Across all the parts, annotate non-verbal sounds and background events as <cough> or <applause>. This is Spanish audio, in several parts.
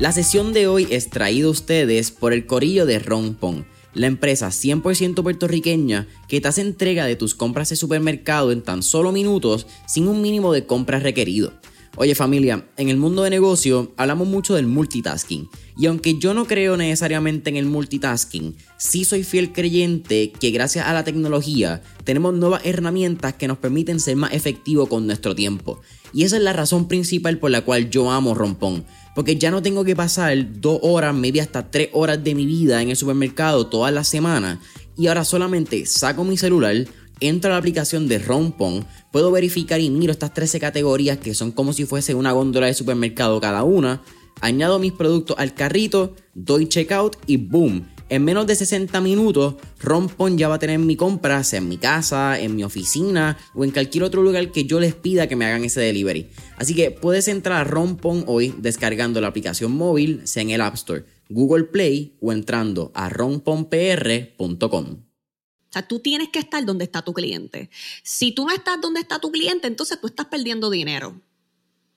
La sesión de hoy es traída a ustedes por el corillo de Rompon, la empresa 100% puertorriqueña que te hace entrega de tus compras de supermercado en tan solo minutos sin un mínimo de compras requerido. Oye familia, en el mundo de negocio hablamos mucho del multitasking y aunque yo no creo necesariamente en el multitasking, sí soy fiel creyente que gracias a la tecnología tenemos nuevas herramientas que nos permiten ser más efectivos con nuestro tiempo. Y esa es la razón principal por la cual yo amo Rompón. Porque ya no tengo que pasar dos horas, media hasta tres horas de mi vida en el supermercado todas las semanas. Y ahora solamente saco mi celular, entro a la aplicación de Rompon, puedo verificar y miro estas 13 categorías que son como si fuese una góndola de supermercado cada una, añado mis productos al carrito, doy checkout y boom. En menos de 60 minutos, Rompon ya va a tener mi compra, sea en mi casa, en mi oficina o en cualquier otro lugar que yo les pida que me hagan ese delivery. Así que puedes entrar a Rompon hoy descargando la aplicación móvil, sea en el App Store, Google Play o entrando a romponpr.com. O sea, tú tienes que estar donde está tu cliente. Si tú no estás donde está tu cliente, entonces tú estás perdiendo dinero.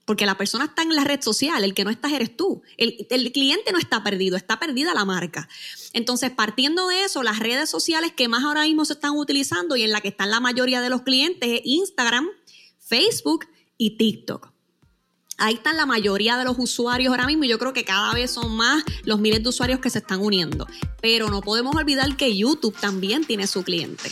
Porque la persona está en la red social, el que no estás eres tú. El, cliente no está perdido, está perdida la marca. Entonces, partiendo de eso, las redes sociales que más ahora mismo se están utilizando y en la que están la mayoría de los clientes es Instagram, Facebook y TikTok. Ahí están la mayoría de los usuarios ahora mismo y yo creo que cada vez son más los miles de usuarios que se están uniendo. Pero no podemos olvidar que YouTube también tiene su cliente.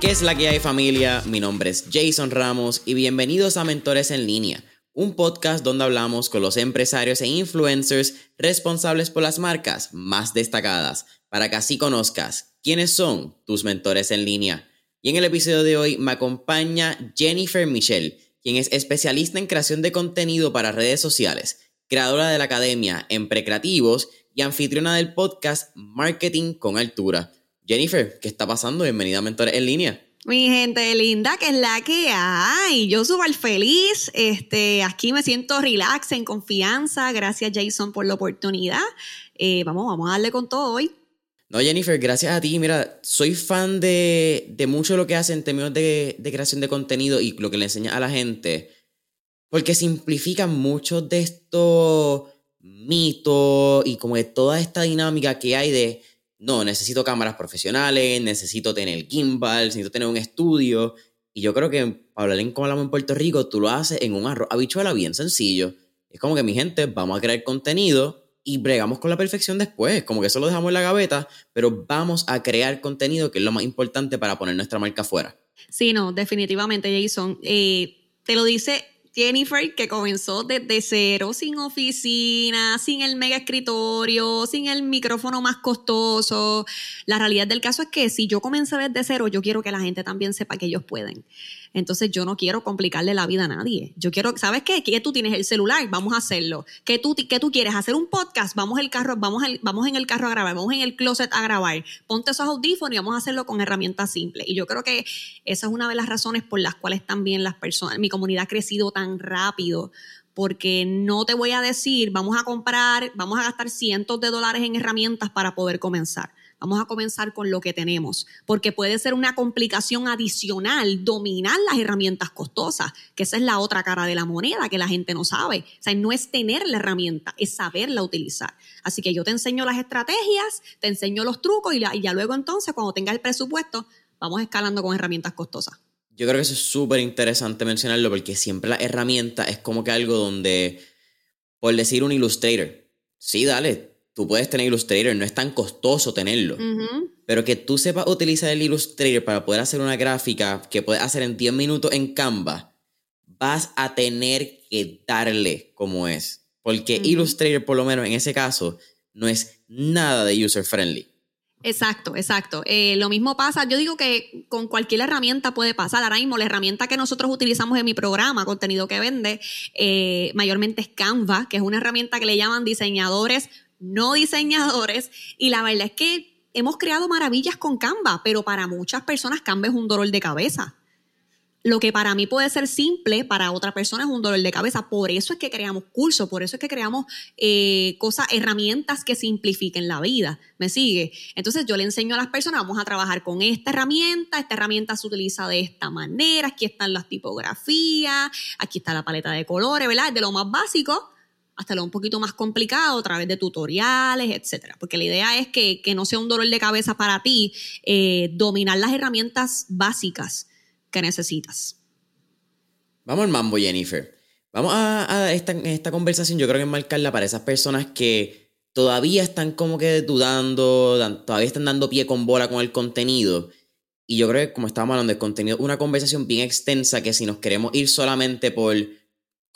¿Qué es la que hay familia? Mi nombre es Jason Ramos y bienvenidos a Mentores en línea un podcast donde hablamos con los empresarios e influencers responsables por las marcas más destacadas, para que así conozcas quiénes son tus mentores en línea. Y en el episodio de hoy me acompaña Jennifer Michelle, quien es especialista en creación de contenido para redes sociales, creadora de la academia en Precreativos y anfitriona del podcast Marketing con Altura. Jennifer, ¿qué está pasando? Bienvenida a Mentores en línea. Mi gente linda, que es la que hay. Yo súper feliz. Este, aquí me siento relax, en confianza. Gracias, Jason, por la oportunidad. Eh, vamos, vamos a darle con todo hoy. No, Jennifer, gracias a ti. Mira, soy fan de, de mucho lo que hacen en términos de, de, creación de contenido y lo que le enseña a la gente. Porque simplifican muchos de estos mitos y como de toda esta dinámica que hay de no, necesito cámaras profesionales, necesito tener gimbal, necesito tener un estudio. Y yo creo que hablar en como hablamos en Puerto Rico, tú lo haces en un arroz habichuela bien sencillo. Es como que mi gente, vamos a crear contenido y bregamos con la perfección después. Como que eso lo dejamos en la gaveta, pero vamos a crear contenido que es lo más importante para poner nuestra marca afuera. Sí, no, definitivamente, Jason. Eh, te lo dice Jennifer, que comenzó desde cero, sin oficina, sin el mega escritorio, sin el micrófono más costoso. La realidad del caso es que si yo comencé desde cero, yo quiero que la gente también sepa que ellos pueden. Entonces yo no quiero complicarle la vida a nadie. Yo quiero, ¿sabes qué? Que tú tienes el celular, vamos a hacerlo. ¿Qué tú, qué tú quieres? ¿Hacer un podcast? Vamos, el carro, vamos, vamos en el carro a grabar, vamos en el closet a grabar. Ponte esos audífonos y vamos a hacerlo con herramientas simples. Y yo creo que esa es una de las razones por las cuales también las personas, mi comunidad ha crecido tan rápido porque no te voy a decir, vamos a comprar, vamos a gastar cientos de dólares en herramientas para poder comenzar. Vamos a comenzar con lo que tenemos, porque puede ser una complicación adicional dominar las herramientas costosas, que esa es la otra cara de la moneda que la gente no sabe. O sea, no es tener la herramienta, es saberla utilizar. Así que yo te enseño las estrategias, te enseño los trucos y, ya luego entonces, cuando tengas el presupuesto, vamos escalando con herramientas costosas. Yo creo que eso es súper interesante mencionarlo porque siempre la herramienta es como que algo donde, por decir un Illustrator, sí, dale, tú puedes tener Illustrator, no es tan costoso tenerlo. Pero que tú sepas utilizar el Illustrator para poder hacer una gráfica que puedes hacer en 10 minutos en Canva, vas a tener que darle como es. Porque Illustrator, por lo menos en ese caso, no es nada de user friendly. Exacto, exacto. Eh, lo mismo pasa, yo digo que con cualquier herramienta puede pasar. Ahora mismo la herramienta que nosotros utilizamos en mi programa, contenido que vende, eh, mayormente es Canva, que es una herramienta que le llaman diseñadores no diseñadores, y la verdad es que hemos creado maravillas con Canva, pero para muchas personas Canva es un dolor de cabeza. lo que para mí puede ser simple, para otra persona es un dolor de cabeza. Por eso es que creamos cursos, por eso es que creamos eh, cosas, herramientas que simplifiquen la vida. ¿Me sigue? Entonces yo le enseño a las personas, vamos a trabajar con esta herramienta, esta herramienta se utiliza de esta manera, aquí están las tipografías, aquí está la paleta de colores, ¿verdad? De lo más básico hasta lo un poquito más complicado a través de tutoriales, etcétera. Porque la idea es que, no sea un dolor de cabeza para ti eh, dominar las herramientas básicas que necesitas. Vamos al mambo, Jennifer. Vamos a, esta, esta conversación, yo creo que marcarla para esas personas que todavía están como que dudando, todavía están dando pie con bola con el contenido. Y yo creo que como estábamos hablando del contenido, una conversación bien extensa que si nos queremos ir solamente por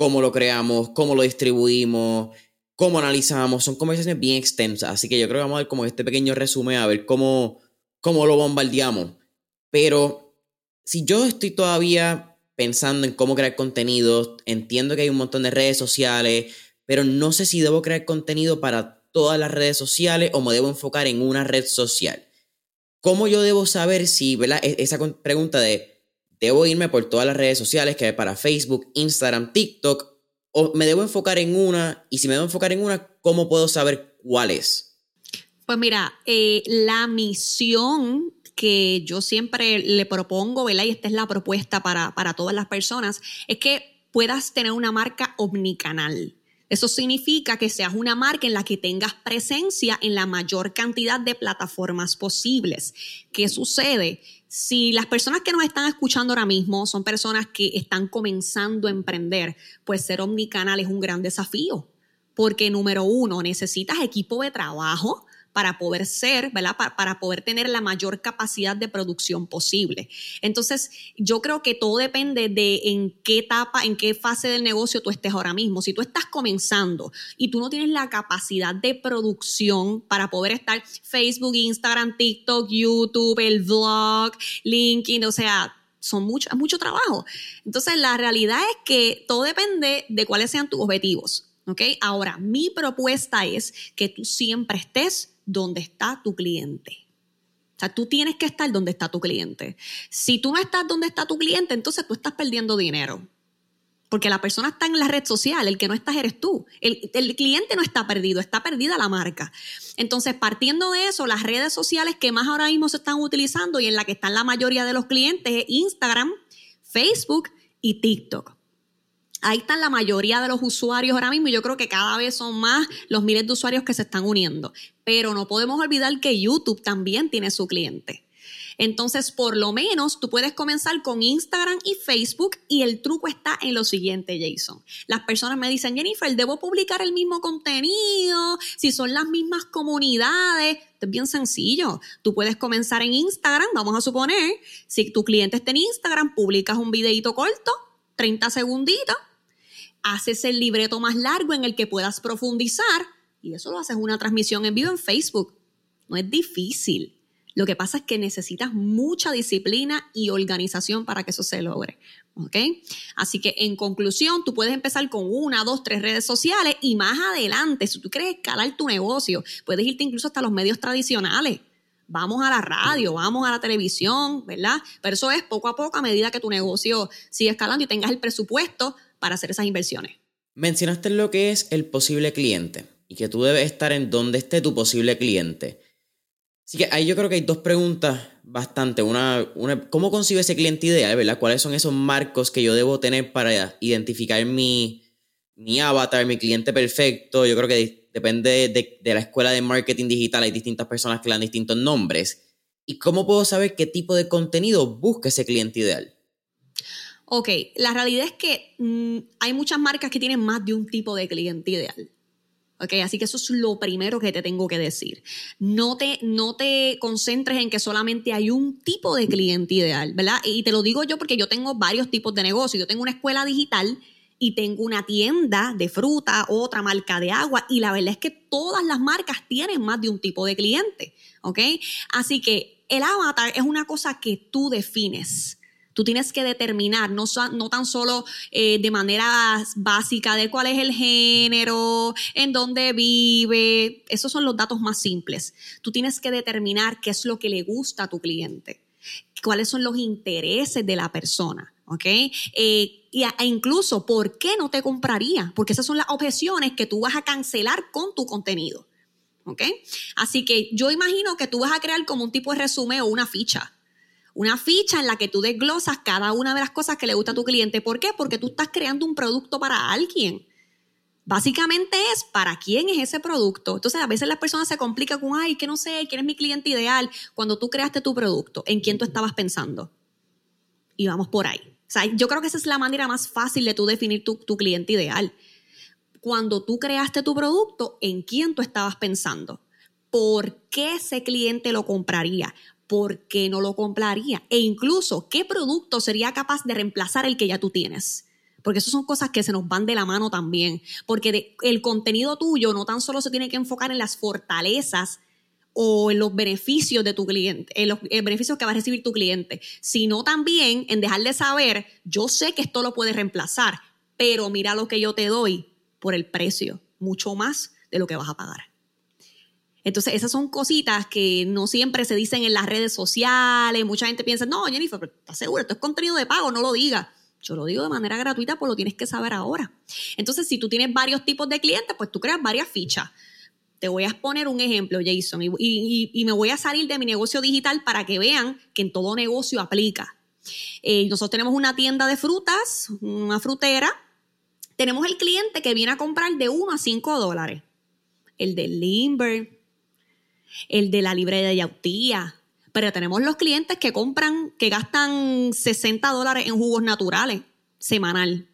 cómo lo creamos, cómo lo distribuimos, cómo analizamos, son conversaciones bien extensas. Así que yo creo que vamos a ver como este pequeño resumen, a ver cómo, cómo lo bombardeamos. Pero si yo estoy todavía pensando en cómo crear contenido, entiendo que hay un montón de redes sociales, pero no sé si debo crear contenido para todas las redes sociales o me debo enfocar en una red social. ¿Cómo yo debo saber si, ¿verdad? E-, esa pregunta de, ¿debo irme por todas las redes sociales que hay para Facebook, Instagram, TikTok? ¿O me debo enfocar en una? Y si me debo enfocar en una, ¿cómo puedo saber cuál es? Pues mira, eh, la misión que yo siempre le propongo, ¿verdad? Y esta es la propuesta para, para todas las personas, es que puedas tener una marca omnicanal. Eso significa que seas una marca en la que tengas presencia en la mayor cantidad de plataformas posibles. ¿Qué sucede? Si las personas que nos están escuchando ahora mismo son personas que están comenzando a emprender, pues ser omnicanal es un gran desafío. Porque número uno, necesitas equipo de trabajo, para poder ser, ¿verdad? Para, poder tener la mayor capacidad de producción posible. Entonces, yo creo que todo depende de en qué etapa, en qué fase del negocio tú estés ahora mismo. Si tú estás comenzando y tú no tienes la capacidad de producción para poder estar Facebook, Instagram, TikTok, YouTube, el vlog, LinkedIn, o sea, son mucho, es mucho trabajo. Entonces, la realidad es que todo depende de cuáles sean tus objetivos. ¿Ok? Ahora, mi propuesta es que tú siempre estés donde está tu cliente. O sea, tú tienes que estar donde está tu cliente. Si tú no estás donde está tu cliente, entonces tú estás perdiendo dinero. Porque la persona está en la red social, el que no estás eres tú. El, cliente no está perdido, está perdida la marca. Entonces, partiendo de eso, las redes sociales que más ahora mismo se están utilizando y en la que están la mayoría de los clientes es Instagram, Facebook y TikTok. Ahí están la mayoría de los usuarios ahora mismo y yo creo que cada vez son más los miles de usuarios que se están uniendo. Pero no podemos olvidar que YouTube también tiene su cliente. Entonces, por lo menos tú puedes comenzar con Instagram y Facebook y el truco está en lo siguiente, Jason. Las personas me dicen, Jennifer, ¿debo publicar el mismo contenido? Si son las mismas comunidades. Es bien sencillo. Tú puedes comenzar en Instagram, vamos a suponer, si tu cliente está en Instagram, publicas un videito corto, 30 segunditos, haces el libreto más largo en el que puedas profundizar y eso lo haces una transmisión en vivo en Facebook. No es difícil. Lo que pasa es que necesitas mucha disciplina y organización para que eso se logre. ¿Ok? Así que en conclusión, tú puedes empezar con una, dos, tres redes sociales y más adelante, si tú quieres escalar tu negocio, puedes irte incluso hasta los medios tradicionales. Vamos a la radio, vamos a la televisión, ¿verdad? Pero eso es poco a poco a medida que tu negocio sigue escalando y tengas el presupuesto para hacer esas inversiones. Mencionaste lo que es el posible cliente y que tú debes estar en donde esté tu posible cliente. Así que ahí yo creo que hay dos preguntas bastante. Una, una ¿cómo consigo ese cliente ideal? ¿verdad? ¿Cuáles son esos marcos que yo debo tener para identificar mi, mi avatar, mi cliente perfecto? Yo creo que depende de, la escuela de marketing digital. Hay distintas personas que dan distintos nombres. ¿Y cómo puedo saber qué tipo de contenido busca ese cliente ideal? Ok, la realidad es que mm, hay muchas marcas que tienen más de un tipo de cliente ideal. Ok, así que eso es lo primero que te tengo que decir. No te, no te concentres en que solamente hay un tipo de cliente ideal, ¿verdad? Y te lo digo yo porque yo tengo varios tipos de negocios. Yo tengo una escuela digital y tengo una tienda de fruta, otra marca de agua, y la verdad es que todas las marcas tienen más de un tipo de cliente, ¿ok? Así que el avatar es una cosa que tú defines. Tú tienes que determinar, no, tan solo eh, de manera básica de cuál es el género, en dónde vive, esos son los datos más simples. Tú tienes que determinar qué es lo que le gusta a tu cliente, cuáles son los intereses de la persona. ¿Ok? Eh, y e incluso, ¿por qué no te compraría? Porque esas son las objeciones que tú vas a cancelar con tu contenido, ¿ok? Así que yo imagino que tú vas a crear como un tipo de resumen o una ficha. Una ficha en la que tú desglosas cada una de las cosas que le gusta a tu cliente. ¿Por qué? Porque tú estás creando un producto para alguien. Básicamente es para quién es ese producto. Entonces, a veces las personas se complican con, ay, que no sé, quién es mi cliente ideal. Cuando tú creaste tu producto, ¿en quién tú estabas pensando? Y vamos por ahí. Sea, yo creo que esa es la manera más fácil de tú definir tu, cliente ideal. Cuando tú creaste tu producto, ¿en quién tú estabas pensando? ¿Por qué ese cliente lo compraría? ¿Por qué no lo compraría? E incluso, ¿qué producto sería capaz de reemplazar el que ya tú tienes? Porque eso son cosas que se nos van de la mano también. Porque el contenido tuyo no tan solo se tiene que enfocar en las fortalezas o en los beneficios de tu cliente, en los beneficios que va a recibir tu cliente, sino también en dejarle saber, yo sé que esto lo puedes reemplazar, pero mira lo que yo te doy por el precio, mucho más de lo que vas a pagar. Entonces, esas son cositas que no siempre se dicen en las redes sociales. Mucha gente piensa, no, Jennifer, pero ¿estás segura? Esto es contenido de pago, no lo digas. Yo lo digo de manera gratuita, pues lo tienes que saber ahora. Entonces, si tú tienes varios tipos de clientes, pues tú creas varias fichas. Te voy a exponer un ejemplo, Jason, y, me voy a salir de mi negocio digital para que vean que en todo negocio aplica. Eh, nosotros tenemos una tienda de frutas, una frutera. Tenemos el cliente que viene a comprar de 1 a 5 dólares. El de Limber, el de la libre de yautía. Pero tenemos los clientes que compran, que gastan 60 dólares en jugos naturales semanal.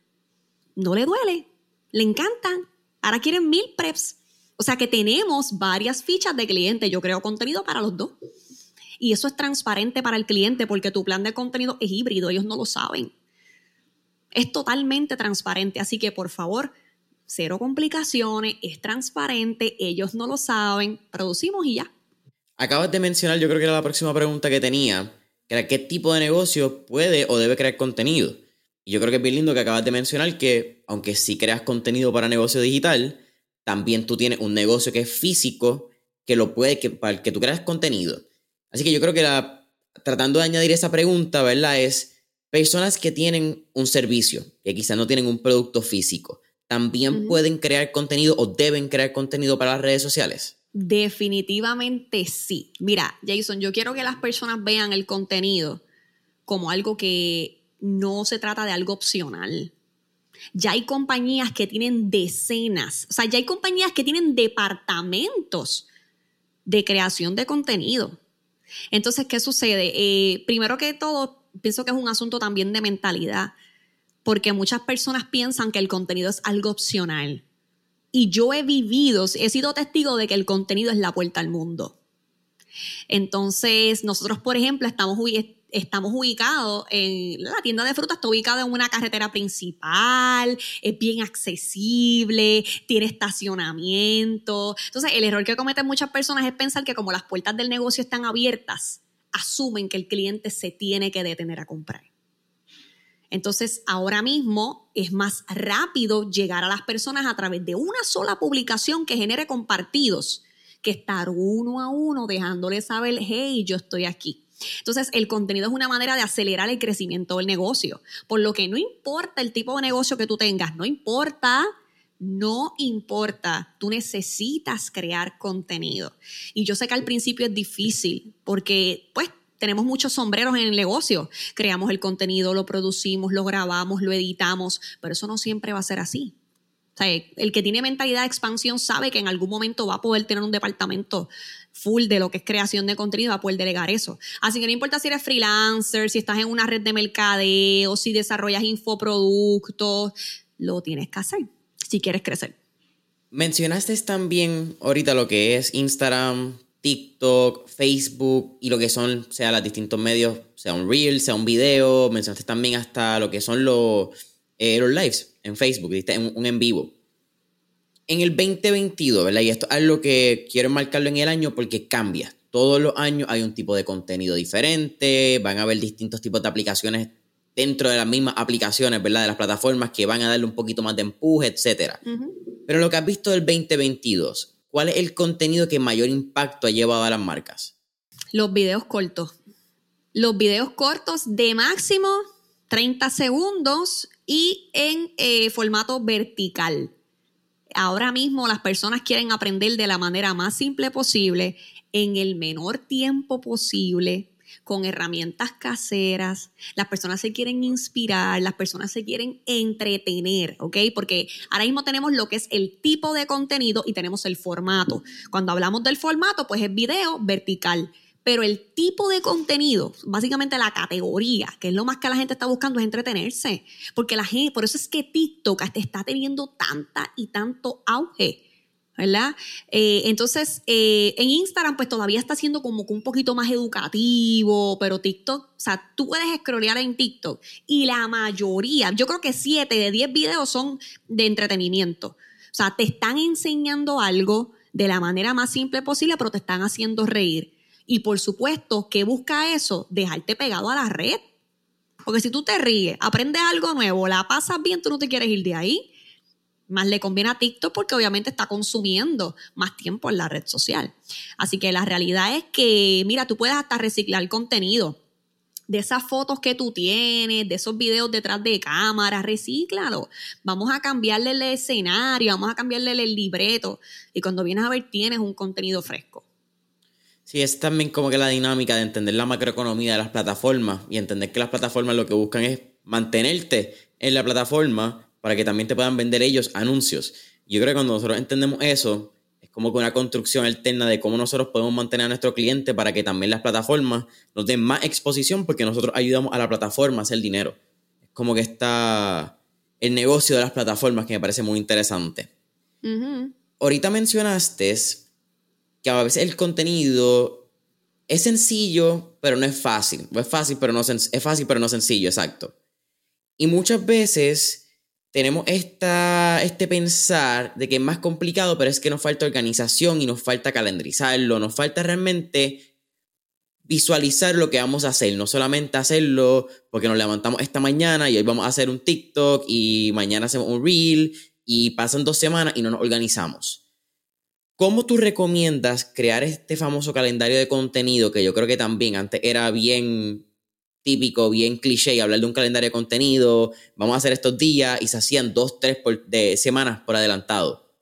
No le duele, le encantan. Ahora quieren mil preps. O sea que tenemos varias fichas de cliente. Yo creo contenido para los dos. Y eso es transparente para el cliente porque tu plan de contenido es híbrido. Ellos no lo saben. Es totalmente transparente. Así que por favor, cero complicaciones. Es transparente. Ellos no lo saben. Producimos y ya. Acabas de mencionar, yo creo que era la próxima pregunta que tenía, era qué tipo de negocio puede o debe crear contenido. Y yo creo que es bien lindo que acabas de mencionar que, aunque sí creas contenido para negocio digital, también tú tienes un negocio que es físico, que lo puede, que, para el que tú creas contenido. Así que yo creo que la, tratando de añadir esa pregunta, ¿verdad? Es personas que tienen un servicio, que quizás no tienen un producto físico, ¿también pueden crear contenido o deben crear contenido para las redes sociales? Definitivamente sí. Mira, Jason, yo quiero que las personas vean el contenido como algo que no se trata de algo opcional. Ya hay compañías que tienen decenas, o sea, ya hay compañías que tienen departamentos de creación de contenido. Entonces, ¿qué sucede? Eh, primero que todo, pienso que es un asunto también de mentalidad, porque muchas personas piensan que el contenido es algo opcional. Y yo he vivido, he sido testigo de que el contenido es la puerta al mundo. Entonces, nosotros, por ejemplo, estamos, estamos ubicados en la tienda de frutas, está ubicada en una carretera principal, es bien accesible, tiene estacionamiento. Entonces, el error que cometen muchas personas es pensar que como las puertas del negocio están abiertas, asumen que el cliente se tiene que detener a comprar. Entonces, ahora mismo es más rápido llegar a las personas a través de una sola publicación que genere compartidos que estar uno a uno dejándoles saber, hey, yo estoy aquí. Entonces, el contenido es una manera de acelerar el crecimiento del negocio, por lo que no importa el tipo de negocio que tú tengas, no importa, no importa, tú necesitas crear contenido. Y yo sé que al principio es difícil, porque pues tenemos muchos sombreros en el negocio. Creamos el contenido, lo producimos, lo grabamos, lo editamos, pero eso no siempre va a ser así. O sea, el que tiene mentalidad de expansión sabe que en algún momento va a poder tener un departamento full de lo que es creación de contenido, va a poder delegar eso. Así que no importa si eres freelancer, si estás en una red de mercadeo, si desarrollas infoproductos, lo tienes que hacer si quieres crecer. Mencionaste también ahorita lo que es Instagram, TikTok, Facebook y lo que son, sea, los distintos medios, sea un reel, sea un video. Mencionaste también hasta lo que son los, eh, los lives en Facebook, ¿viste? Un, un en vivo. En el 2022, ¿verdad? Y esto es algo que quiero marcarlo en el año porque cambia. Todos los años hay un tipo de contenido diferente, van a haber distintos tipos de aplicaciones dentro de las mismas aplicaciones, ¿verdad? De las plataformas que van a darle un poquito más de empuje, etc. Pero lo que has visto del 2022, ¿cuál es el contenido que mayor impacto ha llevado a las marcas? Los videos cortos. Los videos cortos de máximo 30 segundos y en eh, formato vertical. Ahora mismo las personas quieren aprender de la manera más simple posible, en el menor tiempo posible, con herramientas caseras. Las personas se quieren inspirar, las personas se quieren entretener, ¿ok? Porque ahora mismo tenemos lo que es el tipo de contenido y tenemos el formato. Cuando hablamos del formato, pues es video vertical. Pero el tipo de contenido, básicamente la categoría, que es lo más que la gente está buscando, es entretenerse. Porque la gente, por eso es que TikTok está teniendo tanta y tanto auge. ¿verdad? Eh, entonces, eh, en Instagram, pues todavía está siendo como que un poquito más educativo, pero TikTok, o sea, tú puedes scrollear en TikTok y la mayoría, yo creo que 7 de 10 videos son de entretenimiento. O sea, te están enseñando algo de la manera más simple posible, pero te están haciendo reír. Y por supuesto, ¿qué busca eso? Dejarte pegado a la red. Porque si tú te ríes, aprendes algo nuevo, la pasas bien, tú no te quieres ir de ahí más le conviene a TikTok porque obviamente está consumiendo más tiempo en la red social. Así que la realidad es que, mira, tú puedes hasta reciclar contenido de esas fotos que tú tienes, de esos videos detrás de cámara, recíclalo. Vamos a cambiarle el escenario, vamos a cambiarle el libreto y cuando vienes a ver tienes un contenido fresco. Sí, es también como que la dinámica de entender la macroeconomía de las plataformas y entender que las plataformas lo que buscan es mantenerte en la plataforma para que también te puedan vender ellos anuncios. Yo creo que cuando nosotros entendemos eso, es como que una construcción alterna de cómo nosotros podemos mantener a nuestro cliente para que también las plataformas nos den más exposición porque nosotros ayudamos a la plataforma a hacer dinero. Es como que está el negocio de las plataformas que me parece muy interesante. Ahorita mencionaste que a veces el contenido es sencillo, pero no es fácil. es fácil, pero no es fácil, pero no sencillo, exacto. Y muchas veces tenemos esta, este pensar de que es más complicado, pero es que nos falta organización y nos falta calendarizarlo, nos falta realmente visualizar lo que vamos a hacer, no solamente hacerlo porque nos levantamos esta mañana y hoy vamos a hacer un TikTok y mañana hacemos un reel y pasan dos semanas y no nos organizamos. ¿Cómo tú recomiendas crear este famoso calendario de contenido que yo creo que también antes era bien típico, bien cliché, hablar de un calendario de contenido, vamos a hacer estos días y se hacían dos, tres de semanas por adelantado.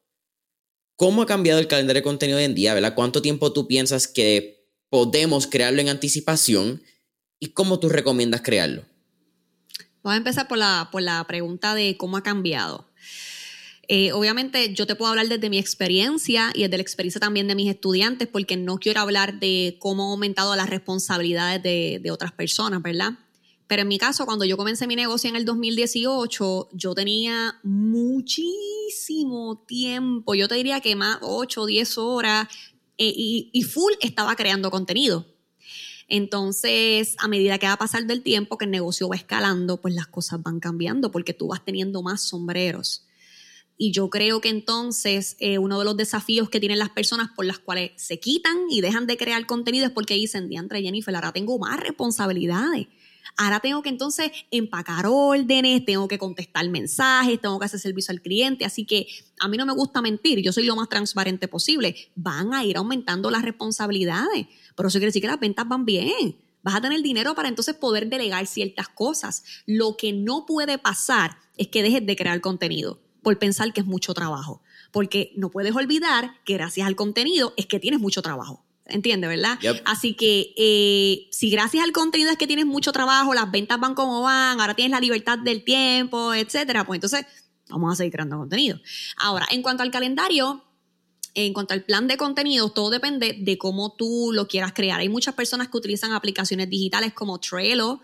¿Cómo ha cambiado el calendario de contenido hoy en día? ¿verdad? ¿Cuánto tiempo tú piensas que podemos crearlo en anticipación y cómo tú recomiendas crearlo? Vamos a empezar por la, por la pregunta de cómo ha cambiado. Eh, obviamente yo te puedo hablar desde mi experiencia y desde la experiencia también de mis estudiantes, porque no quiero hablar de cómo han aumentado las responsabilidades de, otras personas, ¿verdad? Pero en mi caso, cuando yo comencé mi negocio en el 2018, yo tenía muchísimo tiempo, yo te diría que más 8 o 10 horas, eh, y, y, full estaba creando contenido. Entonces, a medida que va a pasar del tiempo, que el negocio va escalando, pues las cosas van cambiando porque tú vas teniendo más sombreros. Y yo creo que entonces eh, uno de los desafíos que tienen las personas por las cuales se quitan y dejan de crear contenido es porque dicen, diantre Jennifer, ahora tengo más responsabilidades. Ahora tengo que entonces empacar órdenes, tengo que contestar mensajes, tengo que hacer servicio al cliente. Así que a mí no me gusta mentir, yo soy lo más transparente posible. Van a ir aumentando las responsabilidades, pero eso quiere decir que las ventas van bien. Vas a tener dinero para entonces poder delegar ciertas cosas. Lo que no puede pasar es que dejes de crear contenido por pensar que es mucho trabajo. Porque no puedes olvidar que gracias al contenido es que tienes mucho trabajo. ¿Entiendes, verdad? Así que eh, si gracias al contenido es que tienes mucho trabajo, las ventas van como van, ahora tienes la libertad del tiempo, etcétera, pues entonces vamos a seguir creando contenido. Ahora, en cuanto al calendario, en cuanto al plan de contenidos, todo depende de cómo tú lo quieras crear. Hay muchas personas que utilizan aplicaciones digitales como Trello,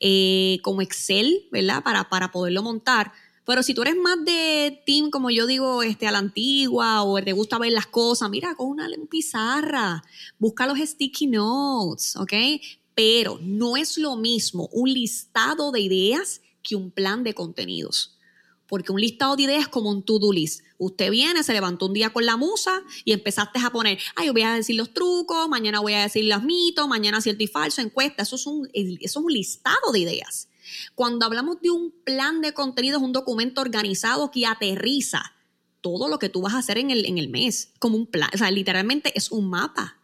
eh, como Excel, ¿verdad? Para, para poderlo montar. Pero si tú eres más de team, como yo digo, este, a la antigua, o te gusta ver las cosas, mira, con una pizarra, busca los sticky notes, ¿ok? Pero no es lo mismo un listado de ideas que un plan de contenidos. Porque un listado de ideas es como un to-do list. Usted viene, se levantó un día con la musa y empezaste a poner, ay, voy a decir los trucos, mañana voy a decir los mitos, mañana cierto y falso, encuesta. Eso es un, eso es un listado de ideas. Cuando hablamos de un plan de contenido, es un documento organizado que aterriza todo lo que tú vas a hacer en el, en el mes, como un plan, o sea, literalmente es un mapa.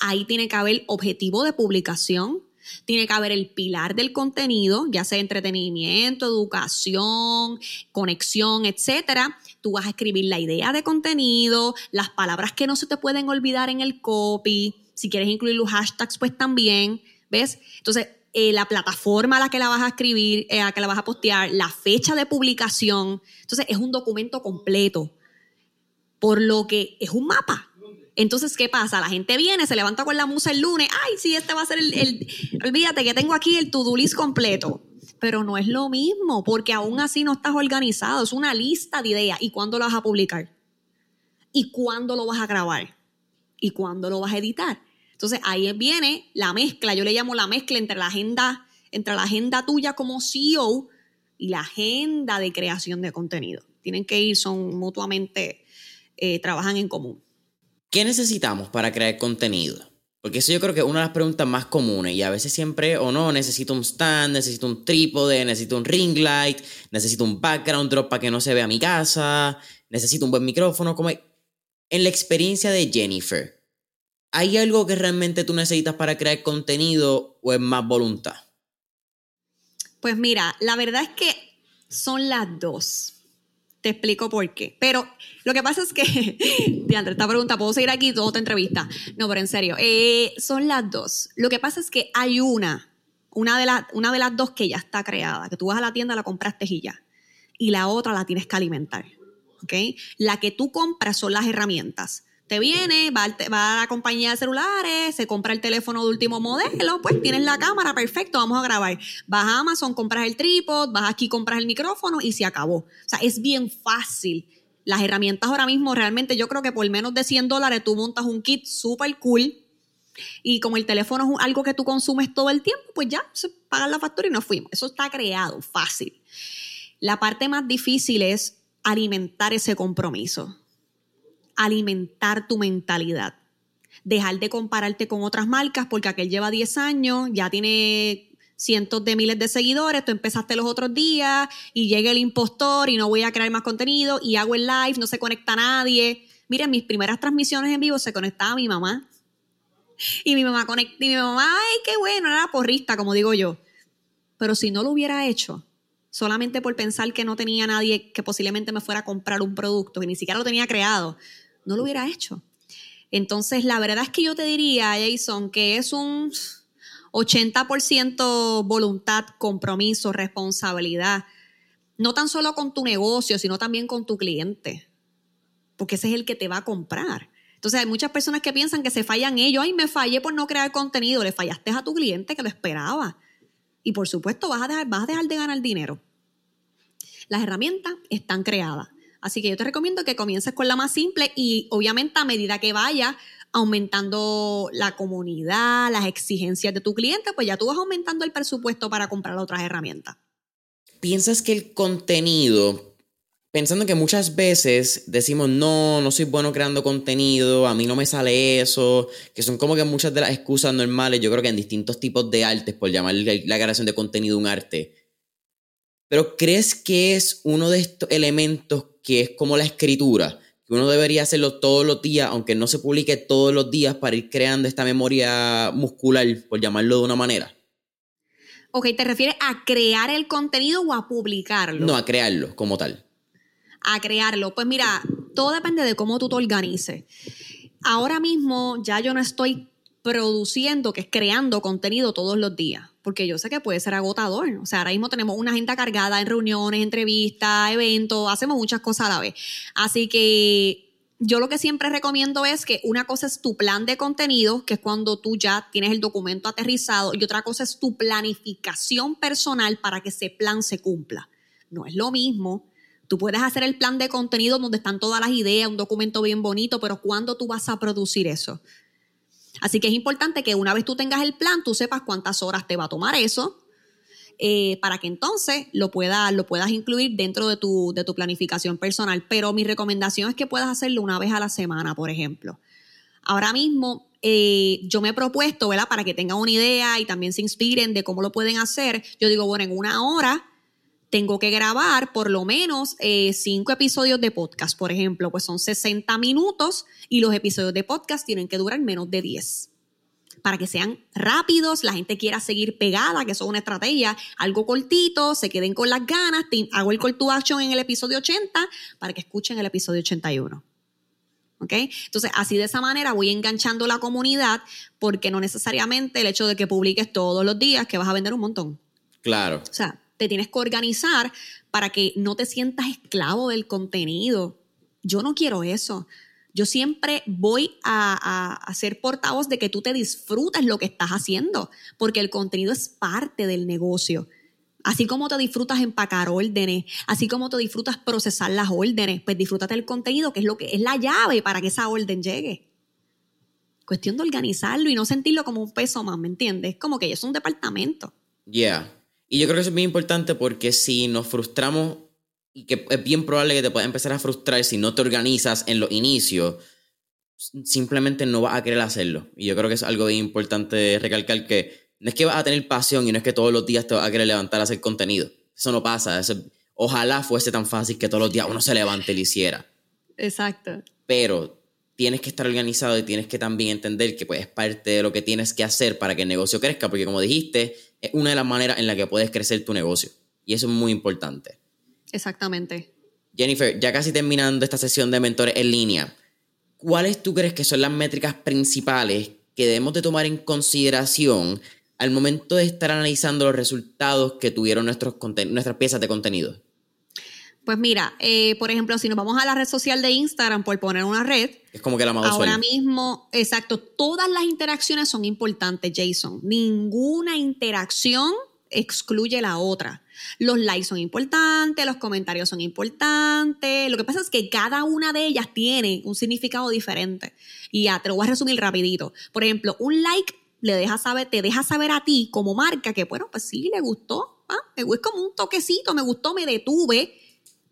Ahí tiene que haber objetivo de publicación, Tiene que haber el pilar del contenido, ya sea entretenimiento, educación, conexión, etcétera. Tú vas a escribir la idea de contenido, las palabras que no se te pueden olvidar en el copy. Si quieres incluir los hashtags, pues también. ¿Ves? Entonces, eh, la plataforma a la que la vas a escribir, eh, a la que la vas a postear, la fecha de publicación. Entonces, es un documento completo. Por lo que es un mapa. Entonces, ¿qué pasa? La gente viene, se levanta con la musa el lunes. Ay, sí, este va a ser el. el olvídate que tengo aquí el to-do list completo. Pero no es lo mismo, porque aún así no estás organizado. Es una lista de ideas. ¿Y cuándo lo vas a publicar? ¿Y cuándo lo vas a grabar? ¿Y cuándo lo vas a editar? Entonces ahí viene la mezcla. Yo le llamo la mezcla entre la agenda, entre la agenda tuya como CEO y la agenda de creación de contenido. Tienen que ir, son mutuamente, eh, trabajan en común. ¿Qué necesitamos para crear contenido? Porque eso yo creo que es una de las preguntas más comunes y a veces siempre o no, necesito un stand, necesito un trípode, necesito un ring light, necesito un background drop para que no se vea mi casa, necesito un buen micrófono. Como en la experiencia de Jennifer, ¿hay algo que realmente tú necesitas para crear contenido o es más voluntad? Pues mira, la verdad es que son las dos. Te explico por qué. Pero lo que pasa es que, <laughs> Diandre, esta pregunta, ¿puedo seguir aquí toda otra entrevista? No, pero en serio, eh, son las dos. Lo que pasa es que hay una, una de, las una de las dos que ya está creada, que tú vas a la tienda, la compraste y ya. Y la otra la tienes que alimentar. ¿Ok? La que tú compras son las herramientas te viene, va, a la compañía de celulares, se compra el teléfono de último modelo, pues tienes la cámara, perfecto, vamos a grabar. Vas a Amazon, compras el trípode, vas aquí, compras el micrófono y se acabó. O sea, es bien fácil. Las herramientas ahora mismo realmente yo creo que por menos de 100 dólares tú montas un kit súper cool y como el teléfono es algo que tú consumes todo el tiempo, pues ya se pagan la factura y nos fuimos. Eso está creado, fácil. La parte más difícil es alimentar ese compromiso alimentar tu mentalidad. Dejar de compararte con otras marcas porque aquel lleva 10 años, ya tiene cientos de miles de seguidores, tú empezaste los otros días y llega el impostor y no voy a crear más contenido y hago el live, no se conecta nadie. Miren, mis primeras transmisiones en vivo se conectaba mi mamá. Y mi mamá conecta, y mi mamá, ay, qué bueno, era porrista, como digo yo. Pero si no lo hubiera hecho, solamente por pensar que no tenía nadie que posiblemente me fuera a comprar un producto, que ni siquiera lo tenía creado, no lo hubiera hecho. Entonces, la verdad es que yo te diría, Jason, que es un 80% voluntad, compromiso, responsabilidad. No tan solo con tu negocio, sino también con tu cliente. Porque ese es el que te va a comprar. Entonces, hay muchas personas que piensan que se fallan ellos. Ay, me fallé por no crear contenido. Le fallaste a tu cliente que lo esperaba. Y por supuesto, vas a dejar, vas a dejar de ganar dinero. Las herramientas están creadas. Así que yo te recomiendo que comiences con la más simple y obviamente a medida que vaya aumentando la comunidad, las exigencias de tu cliente, pues ya tú vas aumentando el presupuesto para comprar otras herramientas. ¿Piensas que el contenido, pensando que muchas veces decimos, no, no soy bueno creando contenido, a mí no me sale eso, que son como que muchas de las excusas normales, yo creo que en distintos tipos de artes, por llamar la creación de contenido un arte, pero ¿crees que es uno de estos elementos que es como la escritura? Que uno debería hacerlo todos los días, aunque no se publique todos los días, para ir creando esta memoria muscular, por llamarlo de una manera. Ok, ¿te refieres a crear el contenido o a publicarlo? No, a crearlo como tal. A crearlo. Pues mira, todo depende de cómo tú te organices. Ahora mismo ya yo no estoy produciendo, que es creando contenido todos los días porque yo sé que puede ser agotador. O sea, ahora mismo tenemos una agenda cargada en reuniones, entrevistas, eventos, hacemos muchas cosas a la vez. Así que yo lo que siempre recomiendo es que una cosa es tu plan de contenido, que es cuando tú ya tienes el documento aterrizado, y otra cosa es tu planificación personal para que ese plan se cumpla. No es lo mismo. Tú puedes hacer el plan de contenido donde están todas las ideas, un documento bien bonito, pero ¿cuándo tú vas a producir eso? Así que es importante que una vez tú tengas el plan, tú sepas cuántas horas te va a tomar eso, eh, para que entonces lo, puedas lo puedas incluir dentro de tu, de tu planificación personal. Pero mi recomendación es que puedas hacerlo una vez a la semana, por ejemplo. Ahora mismo eh, yo me he propuesto, ¿verdad? Para que tengan una idea y también se inspiren de cómo lo pueden hacer. Yo digo, bueno, en una hora tengo que grabar por lo menos eh, cinco episodios de podcast, por ejemplo, pues son 60 minutos y los episodios de podcast tienen que durar menos de 10 para que sean rápidos, la gente quiera seguir pegada, que eso es una estrategia, algo cortito, se queden con las ganas, hago el call to action en el episodio 80 para que escuchen el episodio 81. ¿Ok? Entonces, así de esa manera voy enganchando la comunidad porque no necesariamente el hecho de que publiques todos los días que vas a vender un montón. Claro. O sea, te tienes que organizar para que no te sientas esclavo del contenido. Yo no quiero eso. Yo siempre voy a, a, ser portavoz de que tú te disfrutes lo que estás haciendo, porque el contenido es parte del negocio. Así como te disfrutas empacar órdenes, así como te disfrutas procesar las órdenes, pues disfrútate el contenido, que es lo que es la llave para que esa orden llegue. Cuestión de organizarlo y no sentirlo como un peso más, ¿me entiendes? Como que es un departamento. Yeah. Y yo creo que eso es bien importante porque si nos frustramos y que es bien probable que te puedas empezar a frustrar si no te organizas en los inicios, simplemente no vas a querer hacerlo. Y yo creo que es algo bien importante recalcar que no es que vas a tener pasión y no es que todos los días te vas a querer levantar a hacer contenido. Eso no pasa. ojalá fuese tan fácil que todos los días uno se levante y lo hiciera. Exacto. Pero tienes que estar organizado y tienes que también entender que pues, es parte de lo que tienes que hacer para que el negocio crezca, porque como dijiste, es una de las maneras en la que puedes crecer tu negocio. Y eso es muy importante. Exactamente. Jennifer, ya casi terminando esta sesión de mentores en línea, ¿cuáles tú crees que son las métricas principales que debemos de tomar en consideración al momento de estar analizando los resultados que tuvieron nuestros nuestras piezas de contenido? Pues mira, eh, por ejemplo, si nos vamos a la red social de Instagram, por poner una red. Es como que la Ahora mismo, exacto, todas las interacciones son importantes, Jason. Ninguna interacción excluye la otra. Los likes son importantes, los comentarios son importantes. Lo que pasa es que cada una de ellas tiene un significado diferente. Y ya, te lo voy a resumir rapidito. Por ejemplo, un like le deja saber, te deja saber a ti como marca que, bueno, pues sí, le gustó. ¿ah? Es como un toquecito, me gustó, me detuve.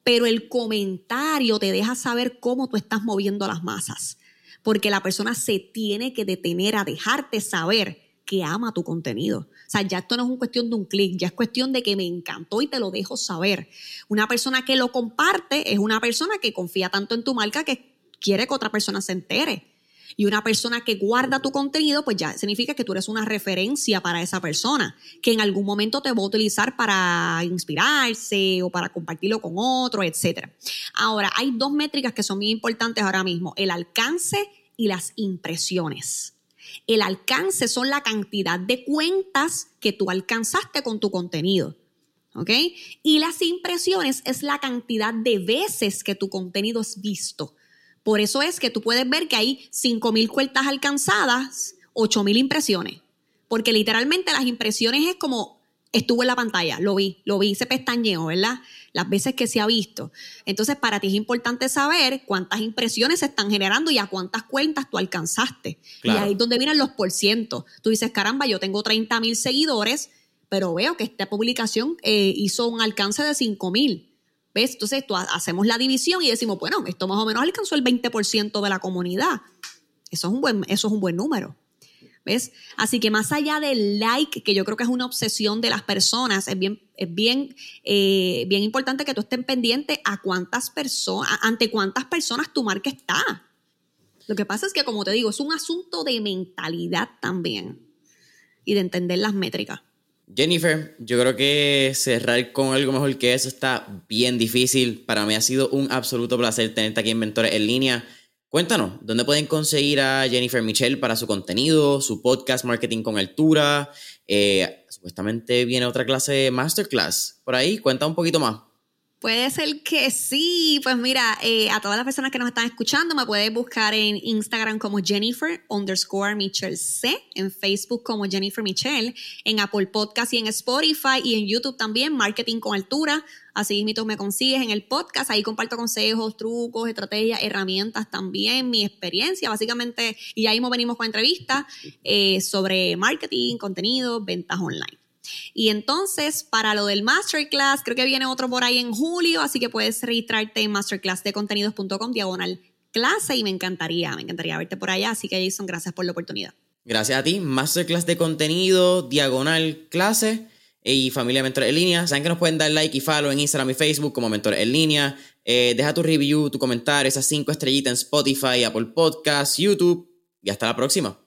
Pero el comentario te deja saber cómo tú estás moviendo las masas. Porque la persona se tiene que detener a dejarte saber que ama tu contenido. O sea, ya esto no es una cuestión de un clic, ya es cuestión de que me encantó y te lo dejo saber. Una persona que lo comparte es una persona que confía tanto en tu marca que quiere que otra persona se entere. Y una persona que guarda tu contenido, pues ya significa que tú eres una referencia para esa persona, que en algún momento te va a utilizar para inspirarse o para compartirlo con otro, etc. Ahora, hay dos métricas que son muy importantes ahora mismo, el alcance y las impresiones. El alcance son la cantidad de cuentas que tú alcanzaste con tu contenido. ¿Ok? Y las impresiones es la cantidad de veces que tu contenido es visto. Por eso es que tú puedes ver que hay 5.000 cuentas alcanzadas, 8.000 impresiones. Porque literalmente las impresiones es como estuvo en la pantalla, lo vi, lo vi, se pestañeó, ¿verdad? Las veces que se ha visto. Entonces, para ti es importante saber cuántas impresiones se están generando y a cuántas cuentas tú alcanzaste. Y ahí es donde vienen los porcientos. Tú dices, caramba, yo tengo 30 mil seguidores, pero veo que esta publicación eh, hizo un alcance de 5 mil. ¿Ves? Entonces, tú hacemos la división y decimos, bueno, esto más o menos alcanzó el 20% de la comunidad. Eso es un buen, eso es un buen número. ¿Ves? Así que más allá del like, que yo creo que es una obsesión de las personas, es bien, es bien, eh, bien importante que tú estés pendiente a cuántas personas, ante cuántas personas tu marca está. Lo que pasa es que, como te digo, es un asunto de mentalidad también y de entender las métricas. Jennifer, yo creo que cerrar con algo mejor que eso está bien difícil. Para mí ha sido un absoluto placer tenerte aquí en Mentores en línea. Cuéntanos, ¿dónde pueden conseguir a Jennifer Michelle para su contenido, su podcast Marketing con Altura? Eh, supuestamente viene otra clase masterclass por ahí. Cuenta un poquito más. Puede ser que sí. Pues mira, eh, a todas las personas que nos están escuchando, me puedes buscar en Instagram como Jennifer underscore Michelle C, en Facebook como Jennifer Michelle, en Apple Podcast y en Spotify y en YouTube también, Marketing con Altura. Así mismo me consigues en el podcast. Ahí comparto consejos, trucos, estrategias, herramientas también, mi experiencia, básicamente. Y ahí mismo venimos con entrevistas eh, sobre marketing, contenido, ventas online. Y entonces, para lo del masterclass, creo que viene otro por ahí en julio, así que puedes registrarte en masterclassdecontenidos.com diagonal clase y me encantaría, me encantaría verte por allá. Así que Jason, gracias por la oportunidad. Gracias a ti, masterclass de contenido, diagonal clase y familia Mentores en línea. Saben que nos pueden dar like y follow en Instagram y Facebook como Mentores en línea. Eh, deja tu review, tu comentario, esas cinco estrellitas en Spotify, Apple Podcasts, YouTube y hasta la próxima.